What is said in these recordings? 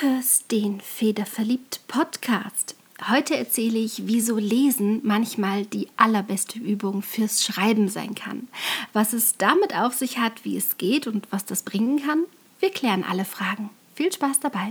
hörst den Federverliebt Podcast. Heute erzähle ich, wieso Lesen manchmal die allerbeste Übung fürs Schreiben sein kann. Was es damit auf sich hat, wie es geht und was das bringen kann. Wir klären alle Fragen. Viel Spaß dabei!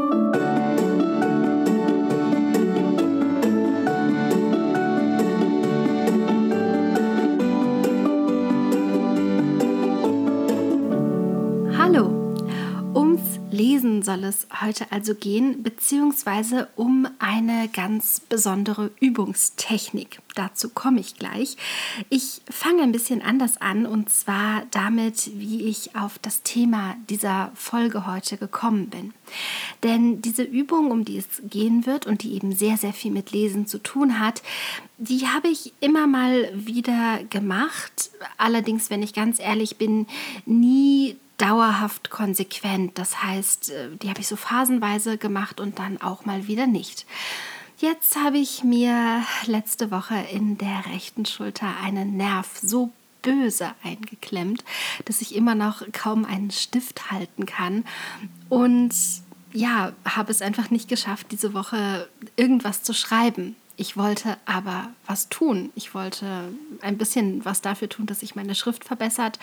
Lesen soll es heute also gehen, beziehungsweise um eine ganz besondere Übungstechnik. Dazu komme ich gleich. Ich fange ein bisschen anders an und zwar damit, wie ich auf das Thema dieser Folge heute gekommen bin. Denn diese Übung, um die es gehen wird und die eben sehr, sehr viel mit Lesen zu tun hat, die habe ich immer mal wieder gemacht. Allerdings, wenn ich ganz ehrlich bin, nie dauerhaft konsequent. Das heißt, äh, die habe ich so phasenweise gemacht und dann auch mal wieder nicht. Jetzt habe ich mir letzte Woche in der rechten Schulter einen Nerv so böse eingeklemmt, dass ich immer noch kaum einen Stift halten kann. Und ja, habe es einfach nicht geschafft, diese Woche irgendwas zu schreiben. Ich wollte aber was tun. Ich wollte ein bisschen was dafür tun, dass sich meine Schrift verbessert.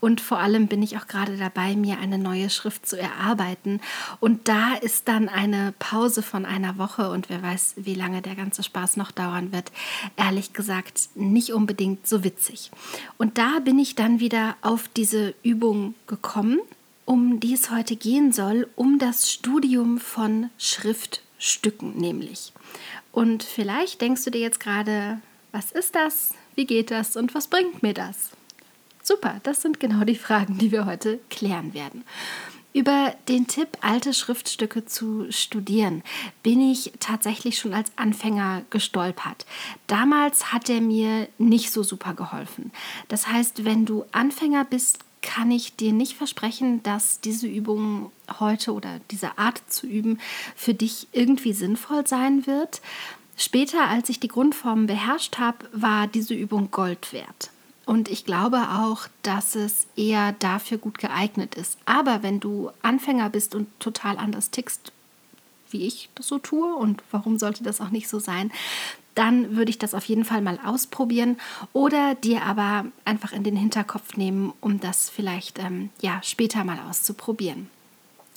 Und vor allem bin ich auch gerade dabei, mir eine neue Schrift zu erarbeiten. Und da ist dann eine Pause von einer Woche und wer weiß, wie lange der ganze Spaß noch dauern wird. Ehrlich gesagt, nicht unbedingt so witzig. Und da bin ich dann wieder auf diese Übung gekommen, um die es heute gehen soll, um das Studium von Schriftstücken nämlich. Und vielleicht denkst du dir jetzt gerade, was ist das, wie geht das und was bringt mir das? Super, das sind genau die Fragen, die wir heute klären werden. Über den Tipp, alte Schriftstücke zu studieren, bin ich tatsächlich schon als Anfänger gestolpert. Damals hat er mir nicht so super geholfen. Das heißt, wenn du Anfänger bist, kann ich dir nicht versprechen, dass diese Übung heute oder diese Art zu üben für dich irgendwie sinnvoll sein wird. Später, als ich die Grundformen beherrscht habe, war diese Übung Gold wert. Und ich glaube auch, dass es eher dafür gut geeignet ist. Aber wenn du Anfänger bist und total anders tickst, wie ich das so tue, und warum sollte das auch nicht so sein, dann würde ich das auf jeden Fall mal ausprobieren oder dir aber einfach in den Hinterkopf nehmen, um das vielleicht ähm, ja, später mal auszuprobieren.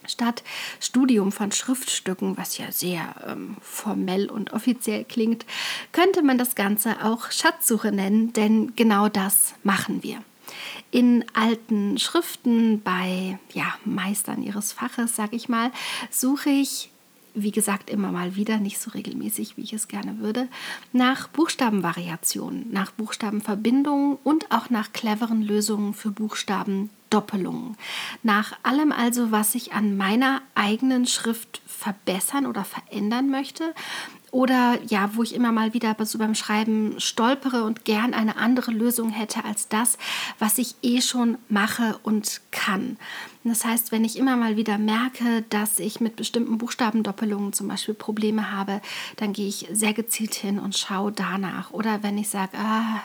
Statt Studium von Schriftstücken, was ja sehr ähm, formell und offiziell klingt, könnte man das Ganze auch Schatzsuche nennen, denn genau das machen wir. In alten Schriften bei ja, Meistern ihres Faches, sage ich mal, suche ich wie gesagt, immer mal wieder, nicht so regelmäßig, wie ich es gerne würde, nach Buchstabenvariationen, nach Buchstabenverbindungen und auch nach cleveren Lösungen für Buchstabendoppelungen. Nach allem also, was ich an meiner eigenen Schrift verbessern oder verändern möchte, oder ja, wo ich immer mal wieder so beim Schreiben stolpere und gern eine andere Lösung hätte als das, was ich eh schon mache und kann. Das heißt, wenn ich immer mal wieder merke, dass ich mit bestimmten Buchstabendoppelungen zum Beispiel Probleme habe, dann gehe ich sehr gezielt hin und schaue danach. Oder wenn ich sage, ah,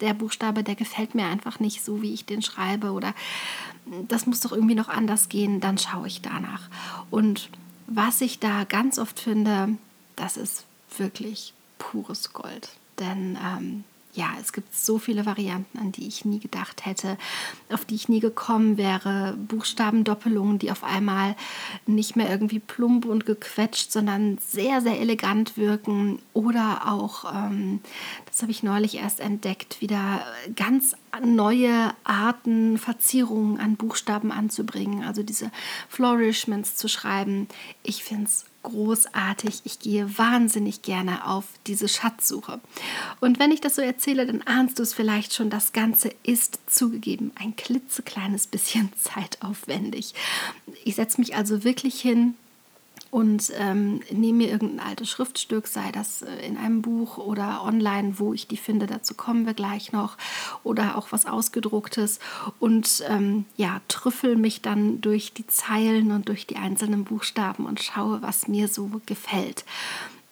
der Buchstabe, der gefällt mir einfach nicht so, wie ich den schreibe oder das muss doch irgendwie noch anders gehen, dann schaue ich danach. Und was ich da ganz oft finde, das ist wirklich pures Gold. Denn ähm, ja, es gibt so viele Varianten, an die ich nie gedacht hätte, auf die ich nie gekommen wäre. Buchstabendoppelungen, die auf einmal nicht mehr irgendwie plump und gequetscht, sondern sehr, sehr elegant wirken. Oder auch, ähm, das habe ich neulich erst entdeckt, wieder ganz neue Arten, Verzierungen an Buchstaben anzubringen. Also diese Flourishments zu schreiben. Ich finde es großartig. Ich gehe wahnsinnig gerne auf diese Schatzsuche. Und wenn ich das so erzähle, dann ahnst du es vielleicht schon, das Ganze ist zugegeben ein klitzekleines bisschen zeitaufwendig. Ich setze mich also wirklich hin, und ähm, nehme mir irgendein altes Schriftstück, sei das äh, in einem Buch oder online, wo ich die finde, dazu kommen wir gleich noch, oder auch was ausgedrucktes und ähm, ja, trüffel mich dann durch die Zeilen und durch die einzelnen Buchstaben und schaue, was mir so gefällt.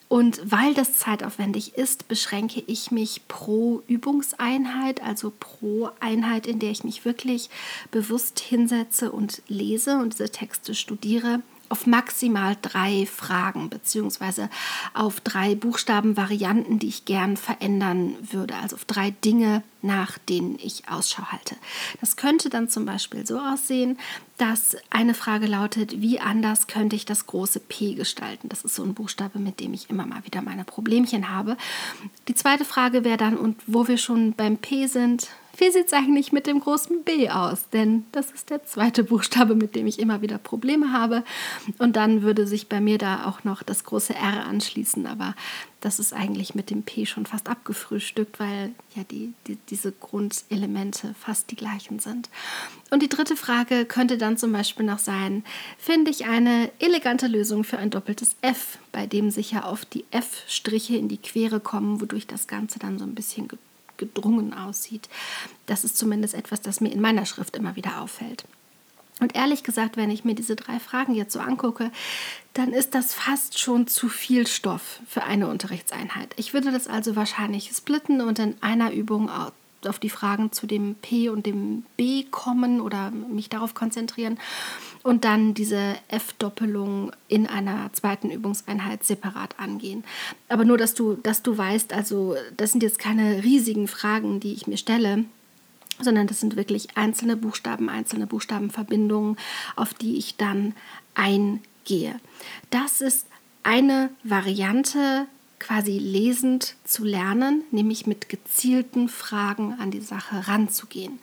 Und weil das zeitaufwendig ist, beschränke ich mich pro Übungseinheit, also pro Einheit, in der ich mich wirklich bewusst hinsetze und lese und diese Texte studiere, auf maximal drei Fragen beziehungsweise auf drei Buchstabenvarianten, die ich gern verändern würde, also auf drei Dinge, nach denen ich Ausschau halte. Das könnte dann zum Beispiel so aussehen, dass eine Frage lautet, wie anders könnte ich das große P gestalten? Das ist so ein Buchstabe, mit dem ich immer mal wieder meine Problemchen habe. Die zweite Frage wäre dann, und wo wir schon beim P sind, wie sieht es eigentlich mit dem großen B aus? Denn das ist der zweite Buchstabe, mit dem ich immer wieder Probleme habe. Und dann würde sich bei mir da auch noch das große R anschließen. Aber das ist eigentlich mit dem P schon fast abgefrühstückt, weil ja die, die, diese Grundelemente fast die gleichen sind. Und die dritte Frage könnte dann zum Beispiel noch sein, finde ich eine elegante Lösung für ein doppeltes F, bei dem sich ja oft die F-Striche in die Quere kommen, wodurch das Ganze dann so ein bisschen gedrungen aussieht. Das ist zumindest etwas, das mir in meiner Schrift immer wieder auffällt. Und ehrlich gesagt, wenn ich mir diese drei Fragen jetzt so angucke, dann ist das fast schon zu viel Stoff für eine Unterrichtseinheit. Ich würde das also wahrscheinlich splitten und in einer Übung auf die Fragen zu dem P und dem B kommen oder mich darauf konzentrieren und dann diese F-Doppelung in einer zweiten Übungseinheit separat angehen. Aber nur, dass du, dass du weißt, also das sind jetzt keine riesigen Fragen, die ich mir stelle, sondern das sind wirklich einzelne Buchstaben, einzelne Buchstabenverbindungen, auf die ich dann eingehe. Das ist eine Variante quasi lesend zu lernen, nämlich mit gezielten Fragen an die Sache ranzugehen.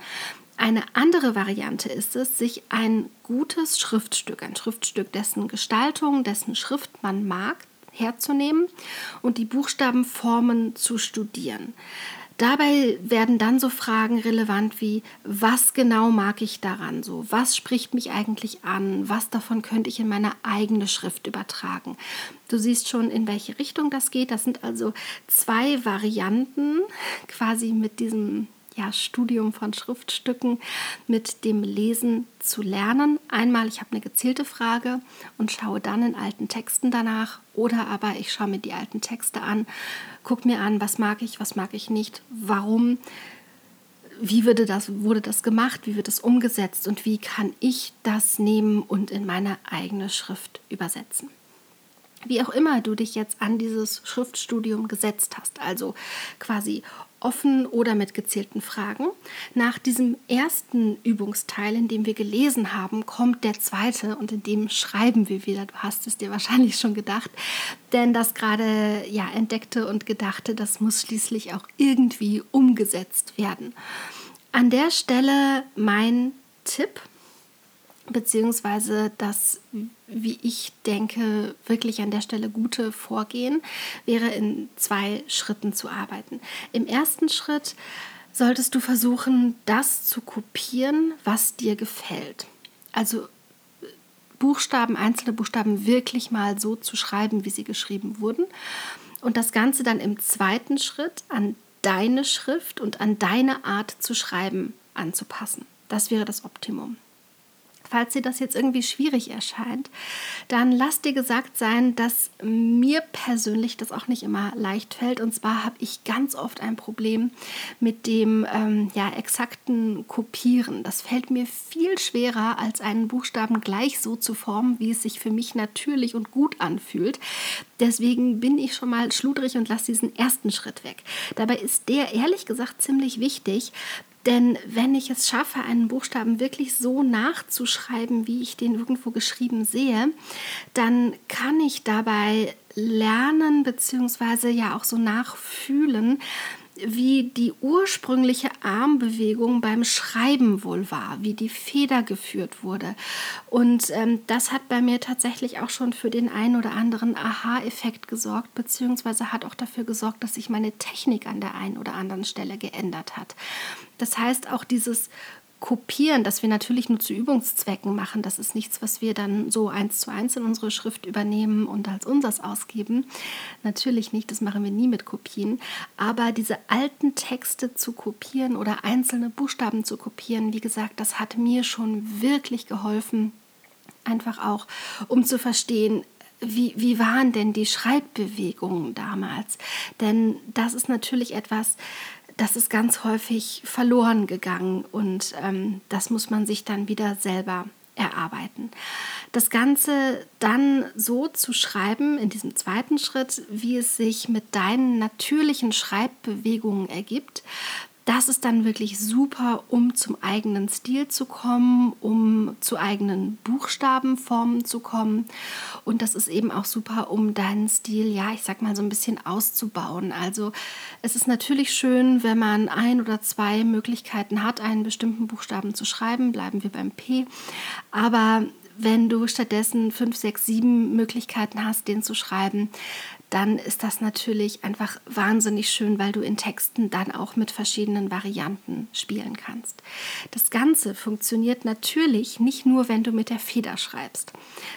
Eine andere Variante ist es, sich ein gutes Schriftstück, ein Schriftstück, dessen Gestaltung, dessen Schrift man mag, herzunehmen und die Buchstabenformen zu studieren. Dabei werden dann so Fragen relevant wie, was genau mag ich daran so? Was spricht mich eigentlich an? Was davon könnte ich in meine eigene Schrift übertragen? Du siehst schon, in welche Richtung das geht. Das sind also zwei Varianten quasi mit diesem ja, Studium von Schriftstücken mit dem Lesen zu lernen. Einmal, ich habe eine gezielte Frage und schaue dann in alten Texten danach oder aber ich schaue mir die alten Texte an, gucke mir an, was mag ich, was mag ich nicht, warum, wie wurde das, wurde das gemacht, wie wird es umgesetzt und wie kann ich das nehmen und in meine eigene Schrift übersetzen wie auch immer du dich jetzt an dieses Schriftstudium gesetzt hast, also quasi offen oder mit gezielten Fragen. Nach diesem ersten Übungsteil, in dem wir gelesen haben, kommt der zweite und in dem schreiben wir wieder. Du hast es dir wahrscheinlich schon gedacht, denn das gerade ja entdeckte und gedachte, das muss schließlich auch irgendwie umgesetzt werden. An der Stelle mein Tipp beziehungsweise das, wie ich denke, wirklich an der Stelle gute Vorgehen wäre in zwei Schritten zu arbeiten. Im ersten Schritt solltest du versuchen, das zu kopieren, was dir gefällt. Also Buchstaben, einzelne Buchstaben wirklich mal so zu schreiben, wie sie geschrieben wurden. Und das Ganze dann im zweiten Schritt an deine Schrift und an deine Art zu schreiben anzupassen. Das wäre das Optimum. Falls dir das jetzt irgendwie schwierig erscheint, dann lass dir gesagt sein, dass mir persönlich das auch nicht immer leicht fällt. Und zwar habe ich ganz oft ein Problem mit dem ähm, ja, exakten Kopieren. Das fällt mir viel schwerer, als einen Buchstaben gleich so zu formen, wie es sich für mich natürlich und gut anfühlt. Deswegen bin ich schon mal schludrig und lasse diesen ersten Schritt weg. Dabei ist der ehrlich gesagt ziemlich wichtig, denn wenn ich es schaffe, einen Buchstaben wirklich so nachzuschreiben, wie ich den irgendwo geschrieben sehe, dann kann ich dabei lernen bzw. ja auch so nachfühlen, wie die ursprüngliche Armbewegung beim Schreiben wohl war, wie die Feder geführt wurde. Und ähm, das hat bei mir tatsächlich auch schon für den einen oder anderen Aha-Effekt gesorgt, beziehungsweise hat auch dafür gesorgt, dass sich meine Technik an der einen oder anderen Stelle geändert hat. Das heißt, auch dieses Kopieren, das wir natürlich nur zu Übungszwecken machen, das ist nichts, was wir dann so eins zu eins in unsere Schrift übernehmen und als unseres ausgeben. Natürlich nicht, das machen wir nie mit Kopien. Aber diese alten Texte zu kopieren oder einzelne Buchstaben zu kopieren, wie gesagt, das hat mir schon wirklich geholfen, einfach auch, um zu verstehen, wie, wie waren denn die Schreibbewegungen damals? Denn das ist natürlich etwas, das ist ganz häufig verloren gegangen und ähm, das muss man sich dann wieder selber erarbeiten. Das Ganze dann so zu schreiben in diesem zweiten Schritt, wie es sich mit deinen natürlichen Schreibbewegungen ergibt, das ist dann wirklich super, um zum eigenen Stil zu kommen, um zu eigenen Buchstabenformen zu kommen. Und das ist eben auch super, um deinen Stil, ja, ich sag mal so ein bisschen auszubauen. Also es ist natürlich schön, wenn man ein oder zwei Möglichkeiten hat, einen bestimmten Buchstaben zu schreiben. Bleiben wir beim P. Aber wenn du stattdessen fünf, sechs, sieben Möglichkeiten hast, den zu schreiben, dann ist das natürlich einfach wahnsinnig schön, weil du in Texten dann auch mit verschiedenen Varianten spielen kannst. Das Ganze funktioniert natürlich nicht nur, wenn du mit der Feder schreibst,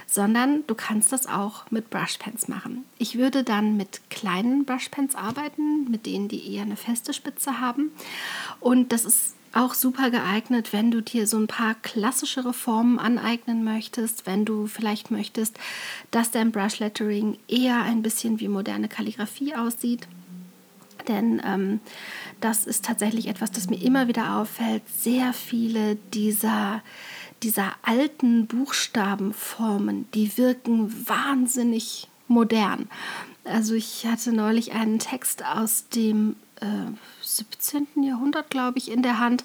sondern du kannst das auch mit Brushpens machen. Ich würde dann mit kleinen Brushpens arbeiten, mit denen die eher eine feste Spitze haben. Und das ist auch super geeignet, wenn du dir so ein paar klassischere Formen aneignen möchtest, wenn du vielleicht möchtest, dass dein Brush Lettering eher ein bisschen wie moderne Kalligrafie aussieht. Denn ähm, das ist tatsächlich etwas, das mir immer wieder auffällt. Sehr viele dieser, dieser alten Buchstabenformen, die wirken wahnsinnig modern. Also ich hatte neulich einen Text aus dem äh, 17. Jahrhundert, glaube ich, in der Hand.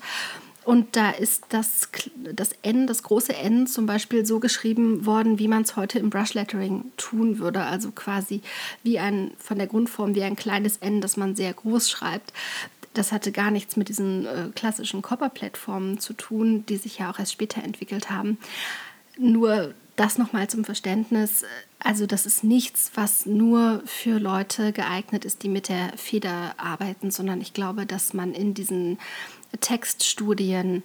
Und da ist das, das N, das große N zum Beispiel so geschrieben worden, wie man es heute im Brush Lettering tun würde. Also quasi wie ein, von der Grundform wie ein kleines N, das man sehr groß schreibt. Das hatte gar nichts mit diesen äh, klassischen Copperplate-Formen zu tun, die sich ja auch erst später entwickelt haben. Nur das nochmal zum Verständnis. Also das ist nichts, was nur für Leute geeignet ist, die mit der Feder arbeiten, sondern ich glaube, dass man in diesen Textstudien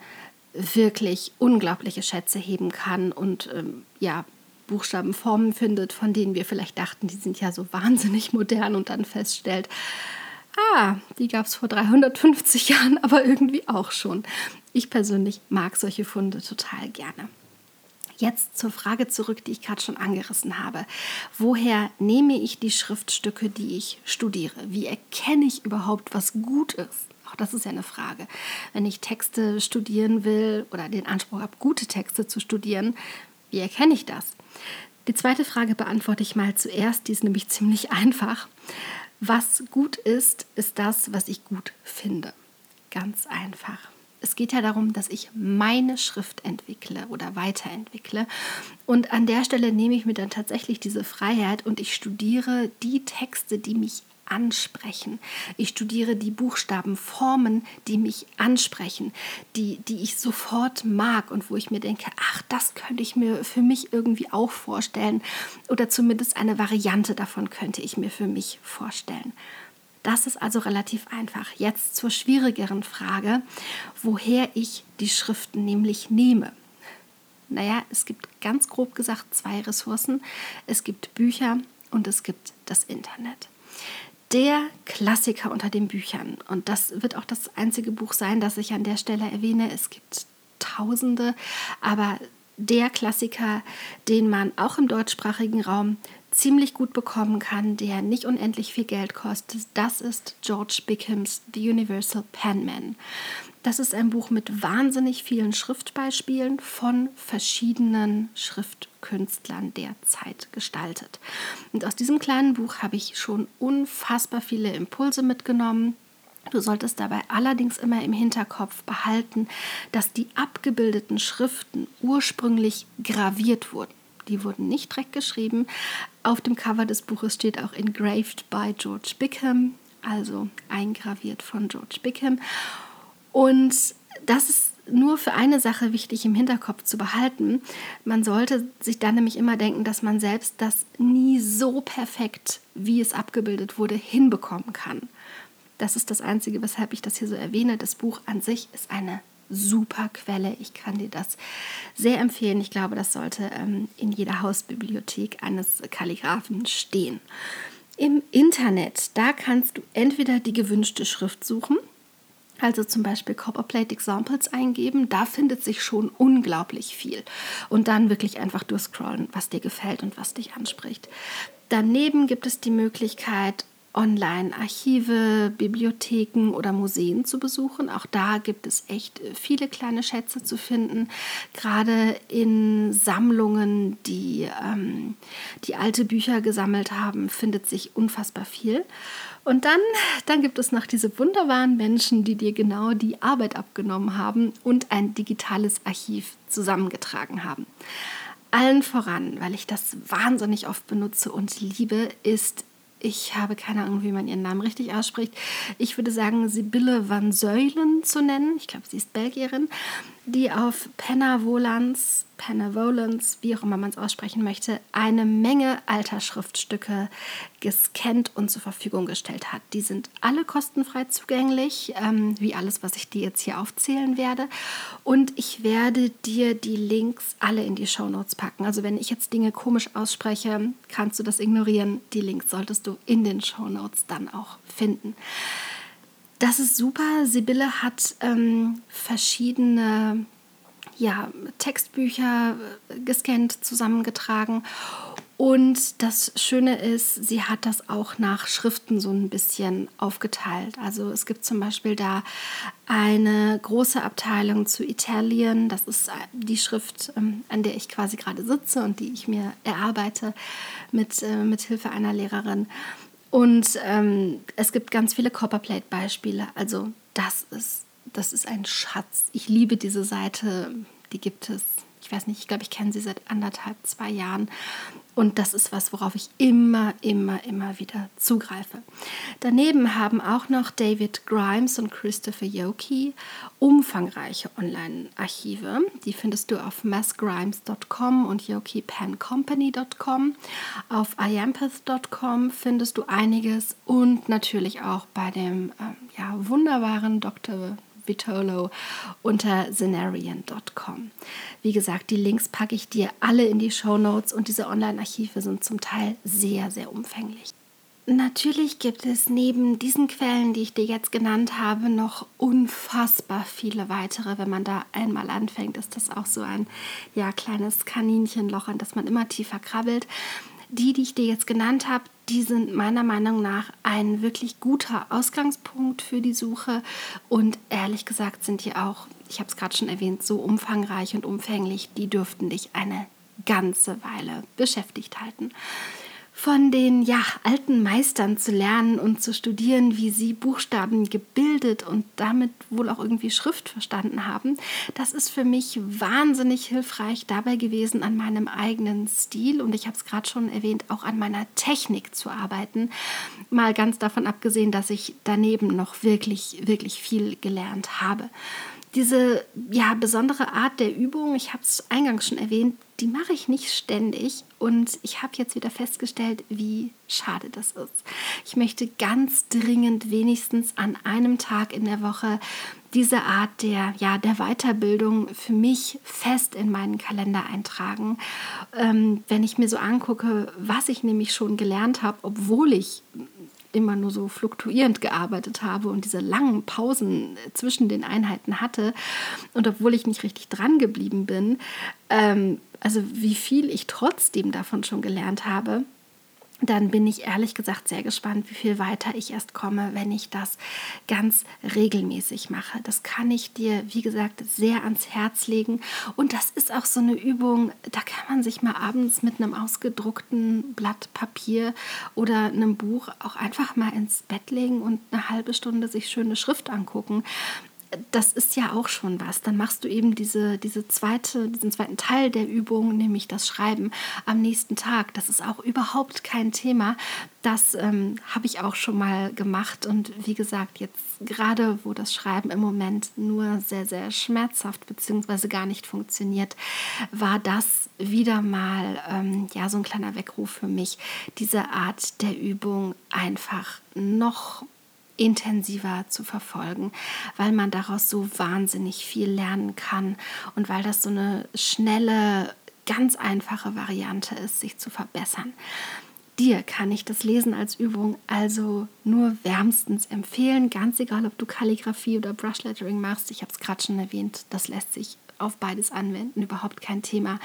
wirklich unglaubliche Schätze heben kann und ähm, ja, Buchstabenformen findet, von denen wir vielleicht dachten, die sind ja so wahnsinnig modern und dann feststellt, ah, die gab es vor 350 Jahren, aber irgendwie auch schon. Ich persönlich mag solche Funde total gerne. Jetzt zur Frage zurück, die ich gerade schon angerissen habe. Woher nehme ich die Schriftstücke, die ich studiere? Wie erkenne ich überhaupt, was gut ist? Auch das ist ja eine Frage. Wenn ich Texte studieren will oder den Anspruch habe, gute Texte zu studieren, wie erkenne ich das? Die zweite Frage beantworte ich mal zuerst, die ist nämlich ziemlich einfach. Was gut ist, ist das, was ich gut finde. Ganz einfach es geht ja darum, dass ich meine Schrift entwickle oder weiterentwickle. Und an der Stelle nehme ich mir dann tatsächlich diese Freiheit und ich studiere die Texte, die mich ansprechen. Ich studiere die Buchstabenformen, die mich ansprechen, die, die ich sofort mag und wo ich mir denke, ach, das könnte ich mir für mich irgendwie auch vorstellen oder zumindest eine Variante davon könnte ich mir für mich vorstellen. Das ist also relativ einfach. Jetzt zur schwierigeren Frage, woher ich die Schriften nämlich nehme. Naja, es gibt ganz grob gesagt zwei Ressourcen. Es gibt Bücher und es gibt das Internet. Der Klassiker unter den Büchern, und das wird auch das einzige Buch sein, das ich an der Stelle erwähne. Es gibt Tausende, aber der Klassiker, den man auch im deutschsprachigen Raum ziemlich gut bekommen kann, der nicht unendlich viel Geld kostet. Das ist George Bickhams The Universal Penman. Das ist ein Buch mit wahnsinnig vielen Schriftbeispielen von verschiedenen Schriftkünstlern der Zeit gestaltet. Und aus diesem kleinen Buch habe ich schon unfassbar viele Impulse mitgenommen. Du solltest dabei allerdings immer im Hinterkopf behalten, dass die abgebildeten Schriften ursprünglich graviert wurden. Die wurden nicht direkt geschrieben. Auf dem Cover des Buches steht auch engraved by George Bickham, also eingraviert von George Bickham. Und das ist nur für eine Sache wichtig im Hinterkopf zu behalten. Man sollte sich dann nämlich immer denken, dass man selbst das nie so perfekt, wie es abgebildet wurde, hinbekommen kann. Das ist das Einzige, weshalb ich das hier so erwähne. Das Buch an sich ist eine super Quelle. Ich kann dir das sehr empfehlen. Ich glaube, das sollte ähm, in jeder Hausbibliothek eines Kalligraphen stehen. Im Internet, da kannst du entweder die gewünschte Schrift suchen, also zum Beispiel Copperplate Examples eingeben, da findet sich schon unglaublich viel. Und dann wirklich einfach durchscrollen, was dir gefällt und was dich anspricht. Daneben gibt es die Möglichkeit, Online-Archive, Bibliotheken oder Museen zu besuchen. Auch da gibt es echt viele kleine Schätze zu finden, gerade in Sammlungen, die, ähm, die alte Bücher gesammelt haben, findet sich unfassbar viel. Und dann, dann gibt es noch diese wunderbaren Menschen, die dir genau die Arbeit abgenommen haben und ein digitales Archiv zusammengetragen haben. Allen voran, weil ich das wahnsinnig oft benutze und liebe, ist ich habe keine Ahnung, wie man ihren Namen richtig ausspricht. Ich würde sagen, Sibylle van Zeulen zu nennen. Ich glaube, sie ist Belgierin, die auf Penna Volans Benevolence, wie auch immer man es aussprechen möchte, eine Menge alter Schriftstücke gescannt und zur Verfügung gestellt hat. Die sind alle kostenfrei zugänglich, ähm, wie alles, was ich dir jetzt hier aufzählen werde. Und ich werde dir die Links alle in die Show Notes packen. Also wenn ich jetzt Dinge komisch ausspreche, kannst du das ignorieren. Die Links solltest du in den Show Notes dann auch finden. Das ist super. Sibylle hat ähm, verschiedene ja, Textbücher äh, gescannt, zusammengetragen. Und das Schöne ist, sie hat das auch nach Schriften so ein bisschen aufgeteilt. Also es gibt zum Beispiel da eine große Abteilung zu Italien. Das ist äh, die Schrift, ähm, an der ich quasi gerade sitze und die ich mir erarbeite mit, äh, mit Hilfe einer Lehrerin. Und ähm, es gibt ganz viele Copperplate-Beispiele. Also das ist das ist ein Schatz. Ich liebe diese Seite, die gibt es. Ich weiß nicht, ich glaube, ich kenne sie seit anderthalb, zwei Jahren. Und das ist was, worauf ich immer, immer, immer wieder zugreife. Daneben haben auch noch David Grimes und Christopher Yoki umfangreiche Online-Archive. Die findest du auf massgrimes.com und yokipencompany.com. Auf iampath.com findest du einiges und natürlich auch bei dem äh, ja, wunderbaren Dr. Vitolo unter zenarian.com. Wie gesagt, die Links packe ich dir alle in die Show Notes und diese Online-Archive sind zum Teil sehr, sehr umfänglich. Natürlich gibt es neben diesen Quellen, die ich dir jetzt genannt habe, noch unfassbar viele weitere. Wenn man da einmal anfängt, ist das auch so ein ja, kleines Kaninchenloch, an das man immer tiefer krabbelt. Die, die ich dir jetzt genannt habe, die sind meiner Meinung nach ein wirklich guter Ausgangspunkt für die Suche. Und ehrlich gesagt sind die auch, ich habe es gerade schon erwähnt, so umfangreich und umfänglich, die dürften dich eine ganze Weile beschäftigt halten von den ja, alten Meistern zu lernen und zu studieren, wie sie Buchstaben gebildet und damit wohl auch irgendwie Schrift verstanden haben. Das ist für mich wahnsinnig hilfreich dabei gewesen, an meinem eigenen Stil und ich habe es gerade schon erwähnt, auch an meiner Technik zu arbeiten. Mal ganz davon abgesehen, dass ich daneben noch wirklich, wirklich viel gelernt habe diese ja, besondere Art der Übung, ich habe es eingangs schon erwähnt, die mache ich nicht ständig und ich habe jetzt wieder festgestellt, wie schade das ist. Ich möchte ganz dringend wenigstens an einem Tag in der Woche diese Art der, ja, der Weiterbildung für mich fest in meinen Kalender eintragen. Ähm, wenn ich mir so angucke, was ich nämlich schon gelernt habe, obwohl ich immer nur so fluktuierend gearbeitet habe und diese langen Pausen zwischen den Einheiten hatte. Und obwohl ich nicht richtig dran geblieben bin, ähm, also wie viel ich trotzdem davon schon gelernt habe, dann bin ich ehrlich gesagt sehr gespannt, wie viel weiter ich erst komme, wenn ich das ganz regelmäßig mache. Das kann ich dir, wie gesagt, sehr ans Herz legen. Und das ist auch so eine Übung, da kann man sich mal abends mit einem ausgedruckten Blatt Papier oder einem Buch auch einfach mal ins Bett legen und eine halbe Stunde sich schöne Schrift angucken das ist ja auch schon was. Dann machst du eben diese, diese zweite, diesen zweiten Teil der Übung, nämlich das Schreiben am nächsten Tag. Das ist auch überhaupt kein Thema. Das ähm, habe ich auch schon mal gemacht. Und wie gesagt, jetzt gerade, wo das Schreiben im Moment nur sehr, sehr schmerzhaft bzw. gar nicht funktioniert, war das wieder mal ähm, ja, so ein kleiner Weckruf für mich, diese Art der Übung einfach noch intensiver zu verfolgen, weil man daraus so wahnsinnig viel lernen kann und weil das so eine schnelle, ganz einfache Variante ist, sich zu verbessern. Dir kann ich das Lesen als Übung also nur wärmstens empfehlen, ganz egal, ob du Kalligrafie oder Brushlettering machst. Ich habe es gerade schon erwähnt, das lässt sich auf beides anwenden, überhaupt kein Thema.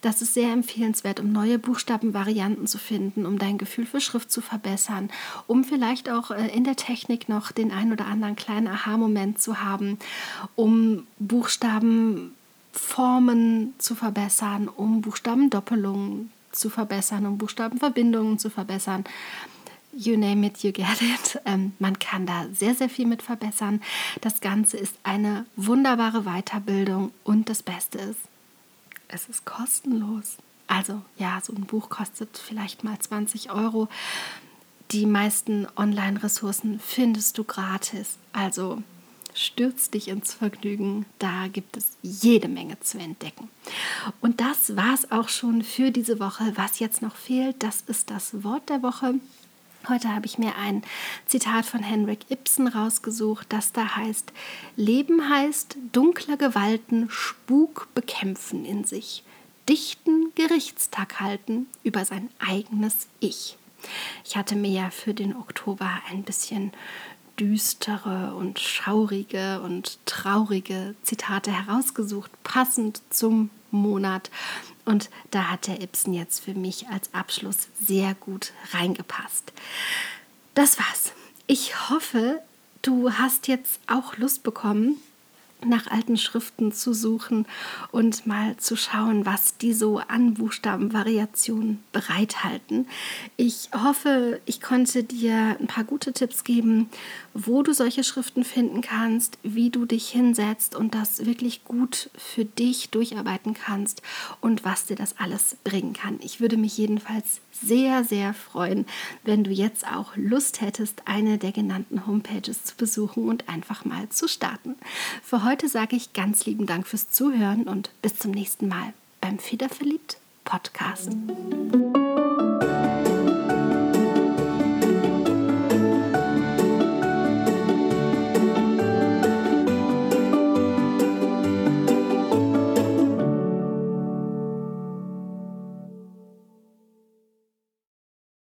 Das ist sehr empfehlenswert, um neue Buchstabenvarianten zu finden, um dein Gefühl für Schrift zu verbessern, um vielleicht auch äh, in der Technik noch den ein oder anderen kleinen Aha-Moment zu haben, um Buchstabenformen zu verbessern, um Buchstabendoppelungen zu verbessern, um Buchstabenverbindungen zu verbessern you name it, you get it. Ähm, man kann da sehr, sehr viel mit verbessern. Das Ganze ist eine wunderbare Weiterbildung und das Beste ist, es ist kostenlos. Also ja, so ein Buch kostet vielleicht mal 20 Euro. Die meisten Online-Ressourcen findest du gratis. Also stürz dich ins Vergnügen. Da gibt es jede Menge zu entdecken. Und das war es auch schon für diese Woche. Was jetzt noch fehlt, das ist das Wort der Woche. Heute habe ich mir ein Zitat von Henrik Ibsen rausgesucht, das da heißt, Leben heißt dunkler Gewalten Spuk bekämpfen in sich, dichten Gerichtstag halten über sein eigenes Ich. Ich hatte mir ja für den Oktober ein bisschen düstere und schaurige und traurige Zitate herausgesucht, passend zum Monat. Und da hat der Ibsen jetzt für mich als Abschluss sehr gut reingepasst. Das war's. Ich hoffe, du hast jetzt auch Lust bekommen, nach alten Schriften zu suchen und mal zu schauen, was die so an Buchstabenvariationen bereithalten. Ich hoffe, ich konnte dir ein paar gute Tipps geben, wo du solche Schriften finden kannst, wie du dich hinsetzt und das wirklich gut für dich durcharbeiten kannst und was dir das alles bringen kann. Ich würde mich jedenfalls sehr, sehr freuen, wenn du jetzt auch Lust hättest, eine der genannten Homepages zu besuchen und einfach mal zu starten. Für heute sage ich ganz lieben Dank fürs Zuhören und bis zum nächsten Mal beim Federverliebt Podcast.